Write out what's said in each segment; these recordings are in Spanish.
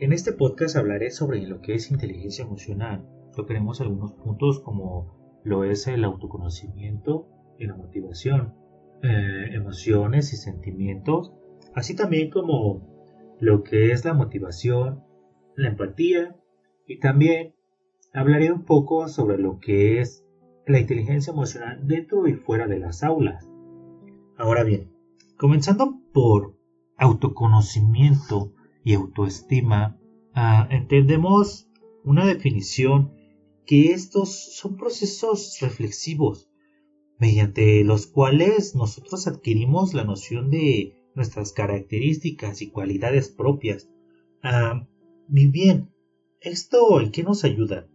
En este podcast hablaré sobre lo que es inteligencia emocional. Tocaremos algunos puntos como lo es el autoconocimiento y la motivación, eh, emociones y sentimientos, así también como lo que es la motivación, la empatía y también hablaré un poco sobre lo que es la inteligencia emocional dentro y fuera de las aulas. Ahora bien, comenzando por autoconocimiento y autoestima, ah, entendemos una definición que estos son procesos reflexivos mediante los cuales nosotros adquirimos la noción de nuestras características y cualidades propias. Ah, bien, ¿esto en qué nos ayuda?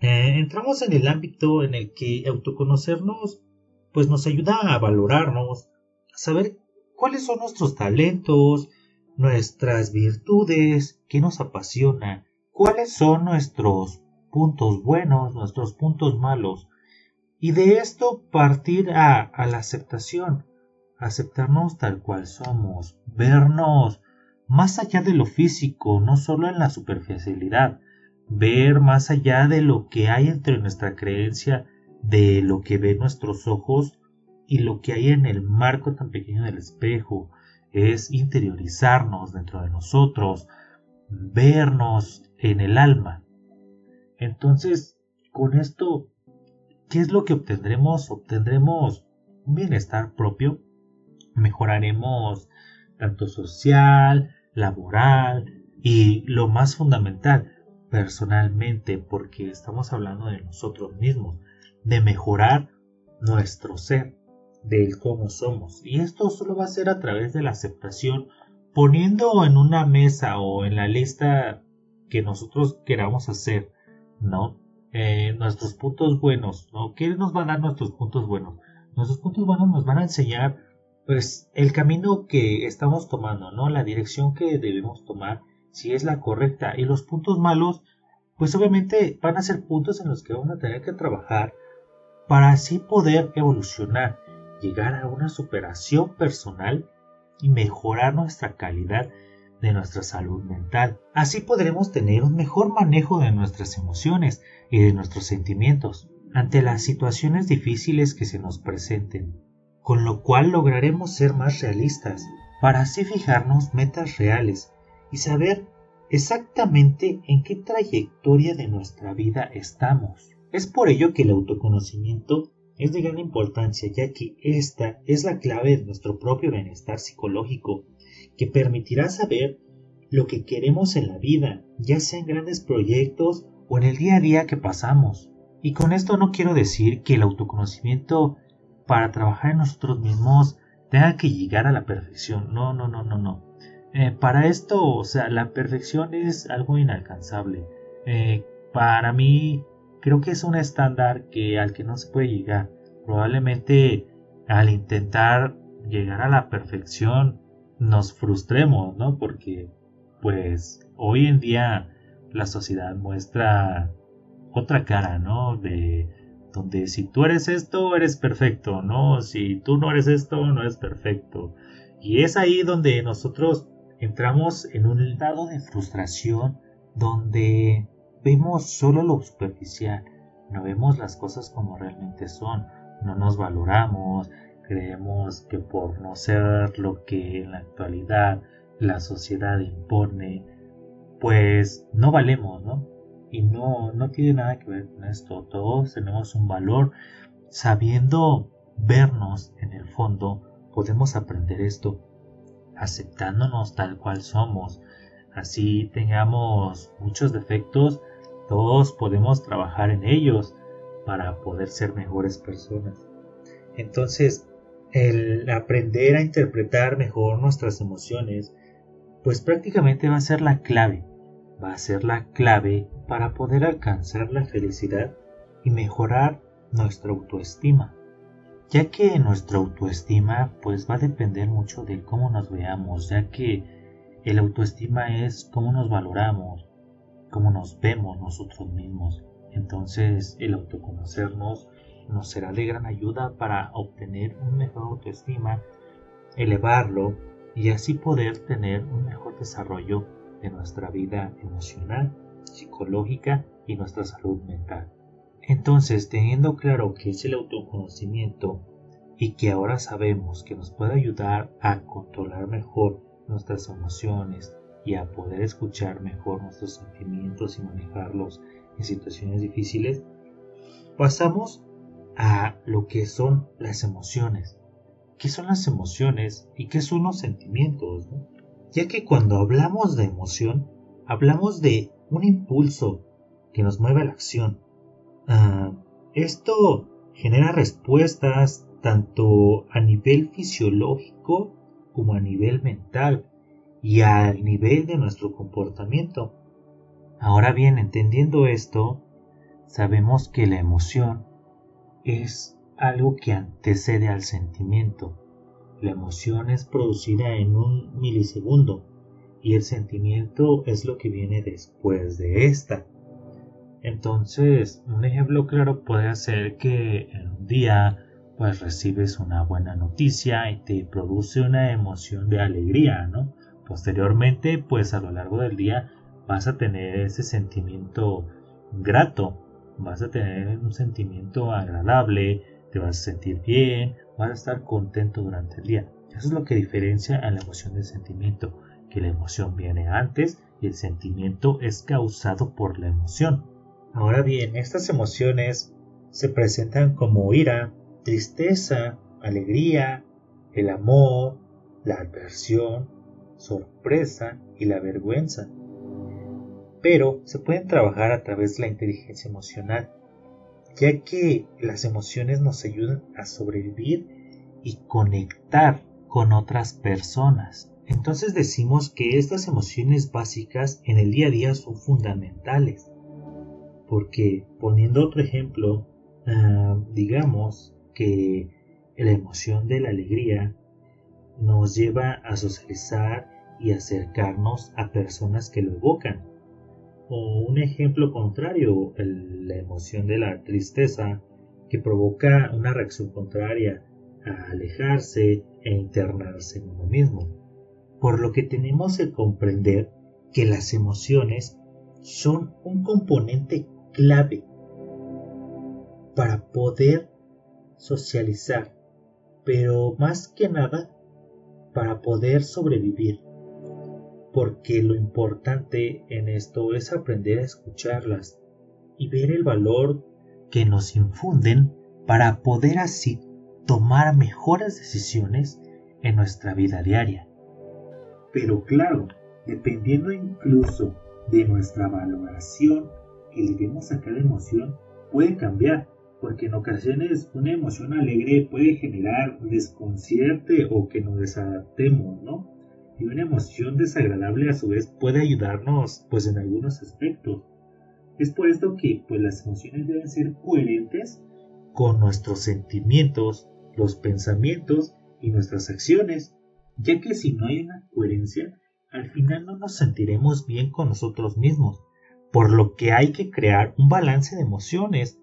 Eh, entramos en el ámbito en el que autoconocernos pues nos ayuda a valorarnos, a saber cuáles son nuestros talentos, nuestras virtudes, qué nos apasiona, cuáles son nuestros puntos buenos, nuestros puntos malos, y de esto partir a, a la aceptación, aceptarnos tal cual somos, vernos más allá de lo físico, no solo en la superficialidad, ver más allá de lo que hay entre nuestra creencia, de lo que ven nuestros ojos y lo que hay en el marco tan pequeño del espejo, es interiorizarnos dentro de nosotros, vernos en el alma. Entonces, con esto, ¿qué es lo que obtendremos? Obtendremos un bienestar propio, mejoraremos tanto social, laboral y lo más fundamental, personalmente porque estamos hablando de nosotros mismos, de mejorar nuestro ser, del cómo somos. Y esto solo va a ser a través de la aceptación, poniendo en una mesa o en la lista que nosotros queramos hacer, ¿no? Eh, nuestros puntos buenos, ¿no? ¿Qué nos van a dar nuestros puntos buenos? Nuestros puntos buenos nos van a enseñar, pues, el camino que estamos tomando, ¿no? La dirección que debemos tomar si es la correcta. Y los puntos malos, pues obviamente van a ser puntos en los que vamos a tener que trabajar para así poder evolucionar, llegar a una superación personal y mejorar nuestra calidad de nuestra salud mental. Así podremos tener un mejor manejo de nuestras emociones y de nuestros sentimientos ante las situaciones difíciles que se nos presenten, con lo cual lograremos ser más realistas para así fijarnos metas reales y saber exactamente en qué trayectoria de nuestra vida estamos. Es por ello que el autoconocimiento es de gran importancia, ya que esta es la clave de nuestro propio bienestar psicológico, que permitirá saber lo que queremos en la vida, ya sea en grandes proyectos o en el día a día que pasamos. Y con esto no quiero decir que el autoconocimiento para trabajar en nosotros mismos tenga que llegar a la perfección. No, no, no, no, no. Eh, para esto, o sea, la perfección es algo inalcanzable. Eh, para mí, creo que es un estándar que al que no se puede llegar. Probablemente al intentar llegar a la perfección nos frustremos, ¿no? Porque, pues, hoy en día la sociedad muestra otra cara, ¿no? De donde si tú eres esto, eres perfecto, ¿no? Si tú no eres esto, no eres perfecto. Y es ahí donde nosotros entramos en un estado de frustración donde vemos solo lo superficial, no vemos las cosas como realmente son, no nos valoramos, creemos que por no ser lo que en la actualidad la sociedad impone, pues no valemos, ¿no? Y no, no tiene nada que ver con esto, todos tenemos un valor, sabiendo vernos en el fondo, podemos aprender esto aceptándonos tal cual somos. Así tengamos muchos defectos, todos podemos trabajar en ellos para poder ser mejores personas. Entonces, el aprender a interpretar mejor nuestras emociones, pues prácticamente va a ser la clave, va a ser la clave para poder alcanzar la felicidad y mejorar nuestra autoestima ya que nuestra autoestima pues va a depender mucho de cómo nos veamos, ya que el autoestima es cómo nos valoramos, cómo nos vemos nosotros mismos. Entonces el autoconocernos nos será de gran ayuda para obtener un mejor autoestima, elevarlo y así poder tener un mejor desarrollo de nuestra vida emocional, psicológica y nuestra salud mental. Entonces, teniendo claro que es el autoconocimiento y que ahora sabemos que nos puede ayudar a controlar mejor nuestras emociones y a poder escuchar mejor nuestros sentimientos y manejarlos en situaciones difíciles, pasamos a lo que son las emociones. ¿Qué son las emociones y qué son los sentimientos? Ya que cuando hablamos de emoción, hablamos de un impulso que nos mueve a la acción. Ah, esto genera respuestas tanto a nivel fisiológico como a nivel mental y al nivel de nuestro comportamiento. Ahora bien, entendiendo esto, sabemos que la emoción es algo que antecede al sentimiento. La emoción es producida en un milisegundo y el sentimiento es lo que viene después de esta. Entonces, un ejemplo claro puede ser que en un día pues recibes una buena noticia y te produce una emoción de alegría, ¿no? Posteriormente, pues a lo largo del día vas a tener ese sentimiento grato vas a tener un sentimiento agradable, te vas a sentir bien, vas a estar contento durante el día. Eso es lo que diferencia a la emoción del sentimiento, que la emoción viene antes y el sentimiento es causado por la emoción. Ahora bien, estas emociones se presentan como ira, tristeza, alegría, el amor, la aversión, sorpresa y la vergüenza pero se pueden trabajar a través de la inteligencia emocional, ya que las emociones nos ayudan a sobrevivir y conectar con otras personas. Entonces decimos que estas emociones básicas en el día a día son fundamentales, porque poniendo otro ejemplo, ah, digamos que la emoción de la alegría nos lleva a socializar y acercarnos a personas que lo evocan o un ejemplo contrario, la emoción de la tristeza, que provoca una reacción contraria a alejarse e internarse en uno mismo. Por lo que tenemos que comprender que las emociones son un componente clave para poder socializar, pero más que nada para poder sobrevivir porque lo importante en esto es aprender a escucharlas y ver el valor que nos infunden para poder así tomar mejores decisiones en nuestra vida diaria. Pero claro, dependiendo incluso de nuestra valoración que le demos a cada emoción, puede cambiar, porque en ocasiones una emoción alegre puede generar desconcierte o que nos desadaptemos, ¿no? y una emoción desagradable a su vez puede ayudarnos pues en algunos aspectos. Es por esto que pues las emociones deben ser coherentes con nuestros sentimientos, los pensamientos y nuestras acciones, ya que si no hay una coherencia, al final no nos sentiremos bien con nosotros mismos, por lo que hay que crear un balance de emociones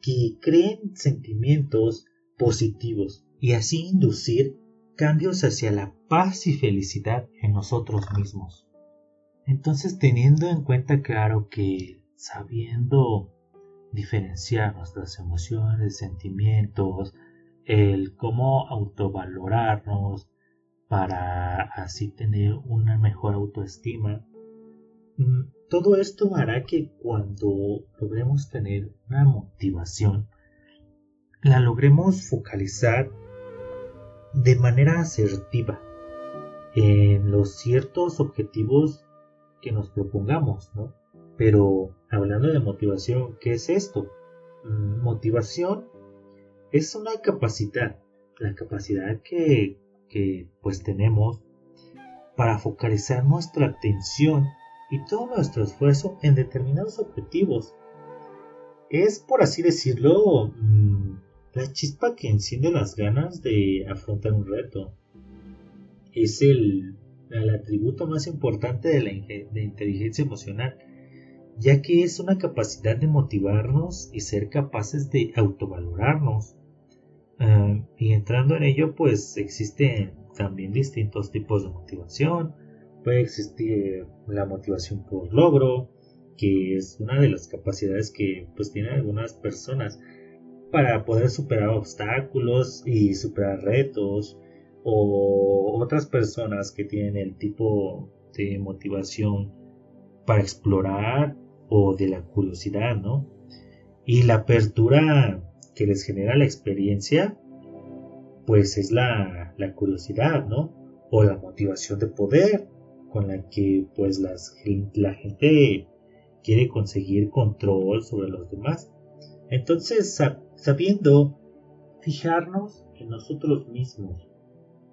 que creen sentimientos positivos y así inducir cambios hacia la paz y felicidad en nosotros mismos. Entonces, teniendo en cuenta claro que sabiendo diferenciar nuestras emociones, sentimientos, el cómo autovalorarnos para así tener una mejor autoestima, todo esto hará que cuando logremos tener una motivación, la logremos focalizar de manera asertiva en los ciertos objetivos que nos propongamos, ¿no? Pero hablando de motivación, ¿qué es esto? Mm, motivación es una capacidad, la capacidad que, que pues tenemos para focalizar nuestra atención y todo nuestro esfuerzo en determinados objetivos. Es, por así decirlo, mm, la chispa que enciende las ganas de afrontar un reto. Es el, atributo más importante de la inteligencia emocional, ya que es una capacidad de motivarnos y ser capaces de autovalorarnos. Ah, y entrando en ello, pues existen también distintos tipos de motivación, Puede existir la motivación por logro, que es una de las capacidades que pues tienen algunas personas para poder superar obstáculos y superar retos o otras personas que tienen el tipo de motivación para explorar o de la curiosidad, ¿no? Y la apertura que les genera la experiencia, pues es la curiosidad, ¿no? O la motivación de poder con la que pues las, la gente quiere conseguir control sobre los demás. Entonces, sabiendo fijarnos en nosotros mismos,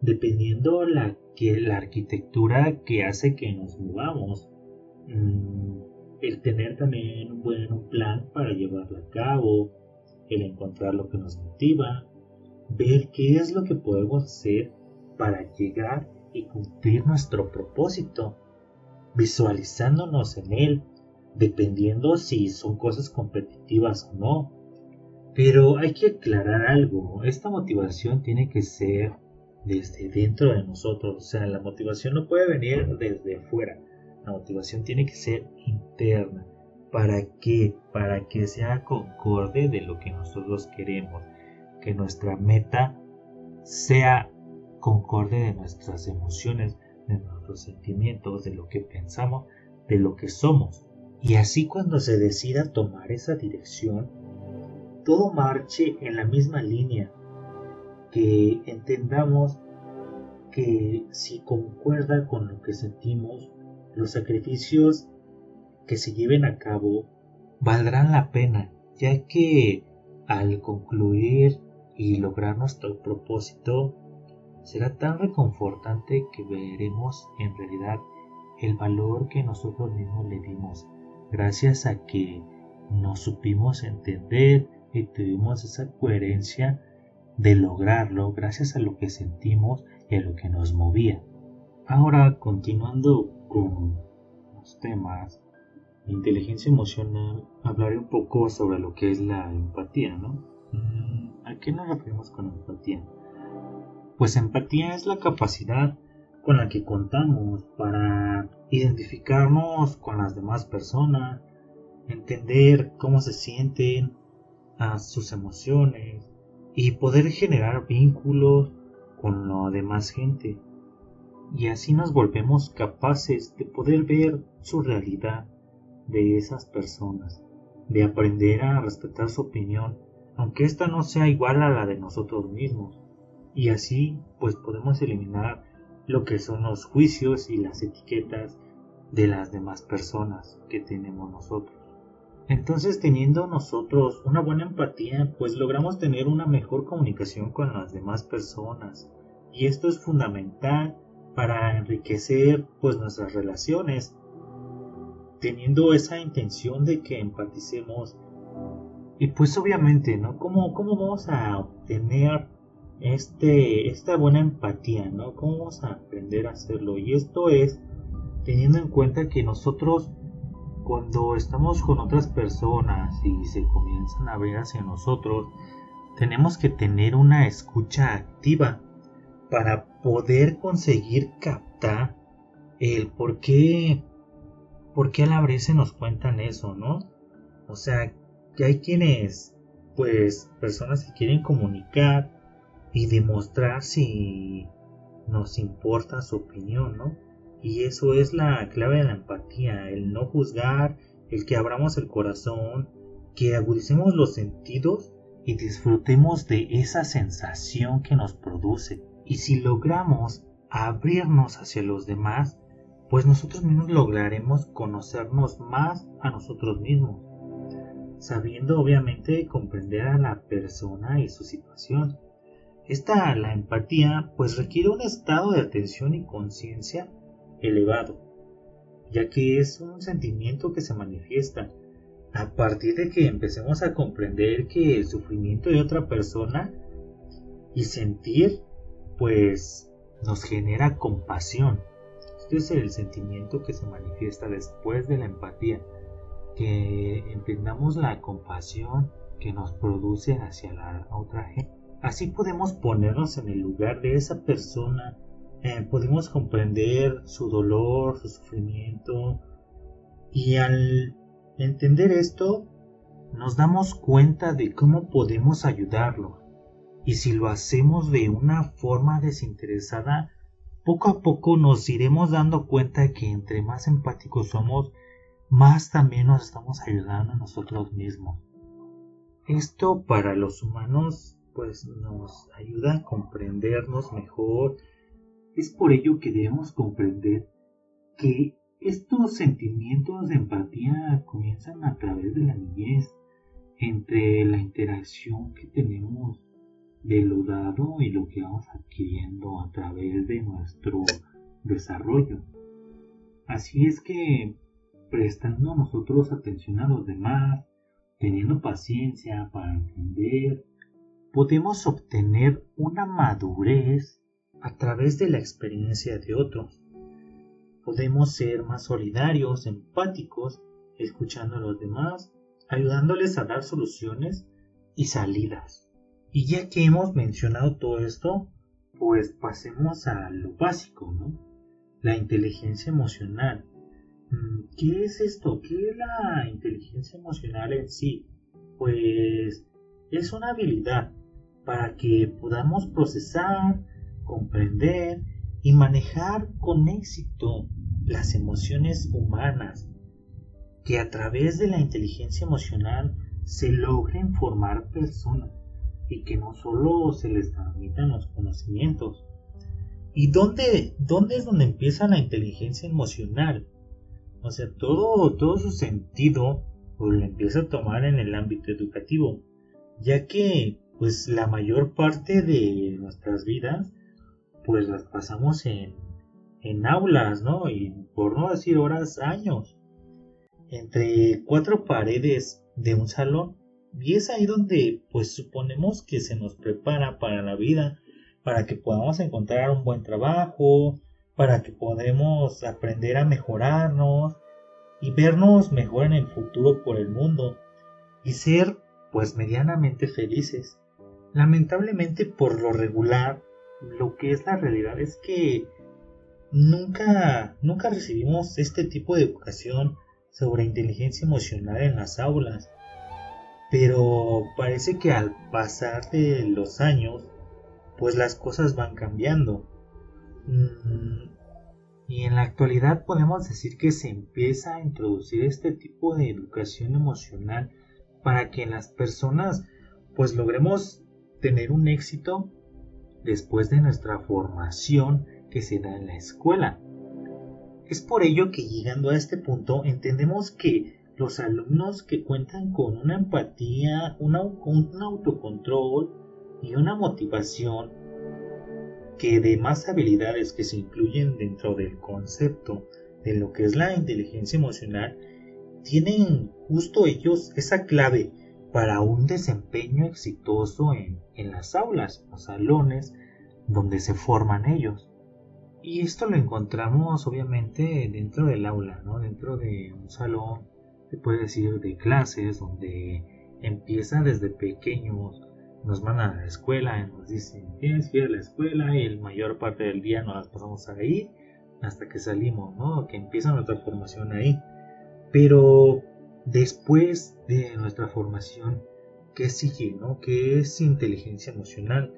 dependiendo la, que, la arquitectura que hace que nos movamos, mm, el tener también un buen plan para llevarlo a cabo, el encontrar lo que nos motiva, ver qué es lo que podemos hacer para llegar y cumplir nuestro propósito, visualizándonos en él, dependiendo si son cosas competitivas o no. Pero hay que aclarar algo, esta motivación tiene que ser desde dentro de nosotros, o sea, la motivación no puede venir desde afuera, la motivación tiene que ser interna. ¿Para qué? Para que sea concorde de lo que nosotros queremos, que nuestra meta sea concorde de nuestras emociones, de nuestros sentimientos, de lo que pensamos, de lo que somos. Y así cuando se decida tomar esa dirección, todo marche en la misma línea, que entendamos que si concuerda con lo que sentimos, los sacrificios que se lleven a cabo valdrán la pena, ya que al concluir y lograr nuestro propósito, será tan reconfortante que veremos en realidad el valor que nosotros mismos le dimos, gracias a que nos supimos entender y tuvimos esa coherencia de lograrlo gracias a lo que sentimos y a lo que nos movía. Ahora, continuando con los temas inteligencia emocional, hablaré un poco sobre lo que es la empatía, ¿no? Mm, ¿A qué nos referimos con empatía? Pues empatía es la capacidad con la que contamos para identificarnos con las demás personas, entender cómo se sienten, a sus emociones y poder generar vínculos con la demás gente. Y así nos volvemos capaces de poder ver su realidad de esas personas, de aprender a respetar su opinión, aunque ésta no sea igual a la de nosotros mismos y así pues podemos eliminar lo que son los juicios y las etiquetas de las demás personas que tenemos nosotros. Entonces teniendo nosotros una buena empatía pues logramos tener una mejor comunicación con las demás personas. Y esto es fundamental para enriquecer pues nuestras relaciones teniendo esa intención de que empaticemos. Y pues obviamente no cómo, cómo vamos a obtener este, esta buena empatía, ¿no? ¿Cómo vamos a aprender a hacerlo? Y esto es teniendo en cuenta que nosotros cuando estamos con otras personas y se comienzan a ver hacia nosotros, tenemos que tener una escucha activa para poder conseguir captar el por qué, por qué a la vez se nos cuentan eso, ¿no? O sea, que hay quienes, pues, personas que quieren comunicar, y demostrar si nos importa su opinión, ¿no? Y eso es la clave de la empatía, el no juzgar, el que abramos el corazón, que agudicemos los sentidos y disfrutemos de esa sensación que nos produce. Y si logramos abrirnos hacia los demás, pues nosotros mismos lograremos conocernos más a nosotros mismos, sabiendo obviamente comprender a la persona y su situación. Esta, la empatía, pues requiere un estado de atención y conciencia elevado, ya que es un sentimiento que se manifiesta a partir de que empecemos a comprender que el sufrimiento de otra persona y sentir, pues nos genera compasión. Este es el sentimiento que se manifiesta después de la empatía, que entendamos la compasión que nos produce hacia la otra gente Así podemos ponernos en el lugar de esa persona eh, podemos comprender su dolor, su sufrimiento y al entender esto nos damos cuenta de cómo podemos ayudarlo. Y si lo hacemos de una forma desinteresada poco a poco nos iremos dando cuenta que entre más empáticos somos más también nos estamos ayudando a nosotros mismos. Esto para los humanos pues nos ayuda a comprendernos mejor. Es por ello que debemos comprender que estos sentimientos de empatía comienzan a través de la niñez, entre la interacción que tenemos de lo dado y lo que vamos adquiriendo a través de nuestro desarrollo. Así es que prestando nosotros atención a los demás, teniendo paciencia para entender, podemos obtener una madurez a través de la experiencia de otros. Podemos ser más solidarios, empáticos, escuchando a los demás, ayudándoles a dar soluciones y salidas. Y ya que hemos mencionado todo esto, pues pasemos a lo básico, ¿no? La inteligencia emocional. Mm, ¿Qué es esto? ¿Qué es la inteligencia emocional en sí? Pues es una habilidad para que podamos procesar, comprender y manejar con éxito las emociones humanas, que a través de la inteligencia emocional se logren formar personas y que no solo se les transmitan los conocimientos. ¿Y dónde, dónde es donde empieza la inteligencia emocional? O sea, todo, todo su sentido pues, lo empieza a tomar en el ámbito educativo, ya que pues la mayor parte de nuestras vidas pues las pasamos en, en aulas, ¿no? Y por no decir horas, años, entre cuatro paredes de un salón. Y es ahí donde pues suponemos que se nos prepara para la vida, para que podamos encontrar un buen trabajo, para que podamos aprender a mejorarnos y vernos mejor en el futuro por el mundo y ser pues medianamente felices. Lamentablemente por lo regular lo que es la realidad es que nunca nunca recibimos este tipo de educación sobre inteligencia emocional en las aulas. Pero parece que al pasar de los años pues las cosas van cambiando. Mm, y en la actualidad podemos decir que se empieza a introducir este tipo de educación emocional para que las personas pues logremos tener un éxito después de nuestra formación que se da en la escuela. Es por ello que llegando a este punto entendemos que los alumnos que cuentan con una empatía, un autocontrol y una motivación que de más habilidades que se incluyen dentro del concepto de lo que es la inteligencia emocional, tienen justo ellos esa clave para un desempeño exitoso en, las aulas o salones donde se forman ellos. Y esto lo encontramos obviamente dentro del aula, ¿no? dentro de un salón, se puede decir, de clases, donde empieza desde pequeños nos mandan a la escuela y nos dicen tienes que ir a la escuela y el mayor parte del día nos las pasamos ahí hasta que salimos, ¿no? Que empieza nuestra formación ahí. Pero después de nuestra formación, ¿qué sigue, no? ¿Qué es inteligencia emocional?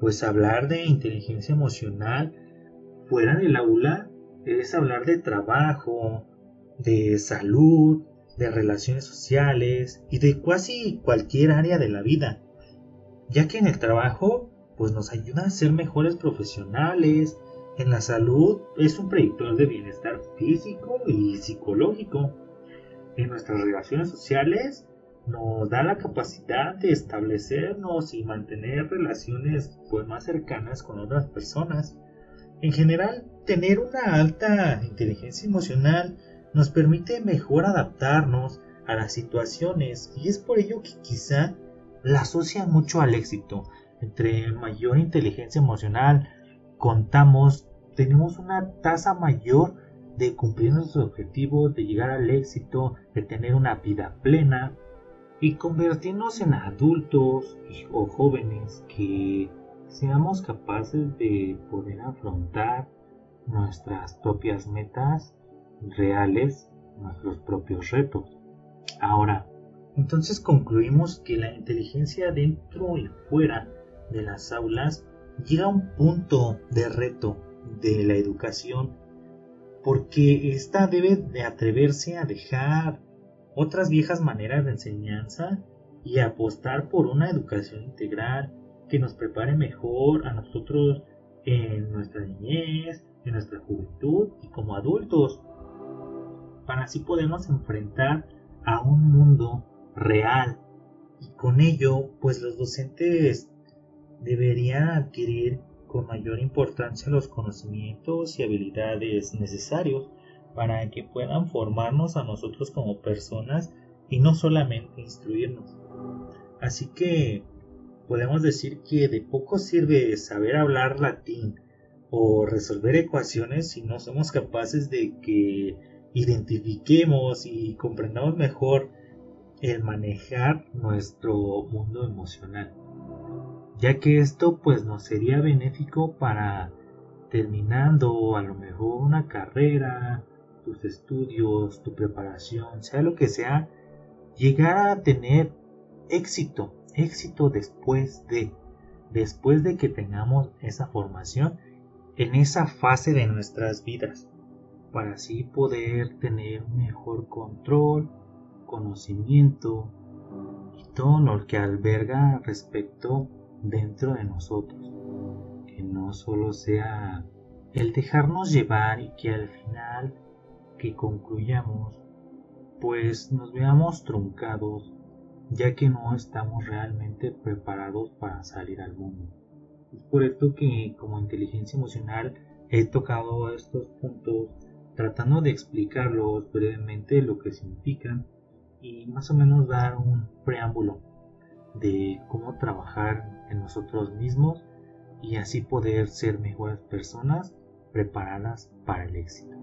Pues hablar de inteligencia emocional fuera del aula es hablar de trabajo, de salud, de relaciones sociales y de casi cualquier área de la vida ya que en el trabajo pues nos ayuda a ser mejores profesionales, en la salud es un predictor de bienestar físico y psicológico, en nuestras relaciones sociales nos da la capacidad de establecernos y mantener relaciones pues más cercanas con otras personas. En general, tener una alta inteligencia emocional nos permite mejor adaptarnos a las situaciones y es por ello que quizá la asocian mucho al éxito. Entre mayor inteligencia emocional contamos, tenemos una tasa mayor de cumplir nuestros objetivos, de llegar al éxito, de tener una vida plena y convertirnos en adultos o jóvenes que seamos capaces de poder afrontar nuestras propias metas reales, nuestros propios retos. Ahora, entonces concluimos que la inteligencia dentro y fuera de las aulas llega a un punto de reto de la educación porque ésta debe de atreverse a dejar otras viejas maneras de enseñanza y apostar por una educación integral que nos prepare mejor a nosotros en nuestra niñez, en nuestra juventud y como adultos, para así podernos enfrentar a un mundo real. Y con ello pues los docentes deberían adquirir con mayor importancia los conocimientos y habilidades necesarios para que puedan formarnos a nosotros como personas y no solamente instruirnos. Así que podemos decir que de poco sirve saber hablar latín o resolver ecuaciones si no somos capaces de que identifiquemos y comprendamos mejor el manejar nuestro mundo emocional ya que esto pues nos sería benéfico para terminando a lo mejor una carrera, tus estudios, tu preparación, sea lo que sea, llegar a tener éxito, éxito después de, después de que tengamos esa formación en esa fase de nuestras vidas, para así poder tener mejor control, conocimiento y todo lo que alberga respecto dentro de nosotros, que no solo sea el dejarnos llevar y que al final que concluyamos pues nos veamos truncados ya que no estamos realmente preparados para salir al mundo. Es por esto que como inteligencia emocional he tocado estos puntos tratando de explicarlos brevemente lo que significan y más o menos dar un preámbulo de cómo trabajar en nosotros mismos y así poder ser mejores personas preparadas para el éxito.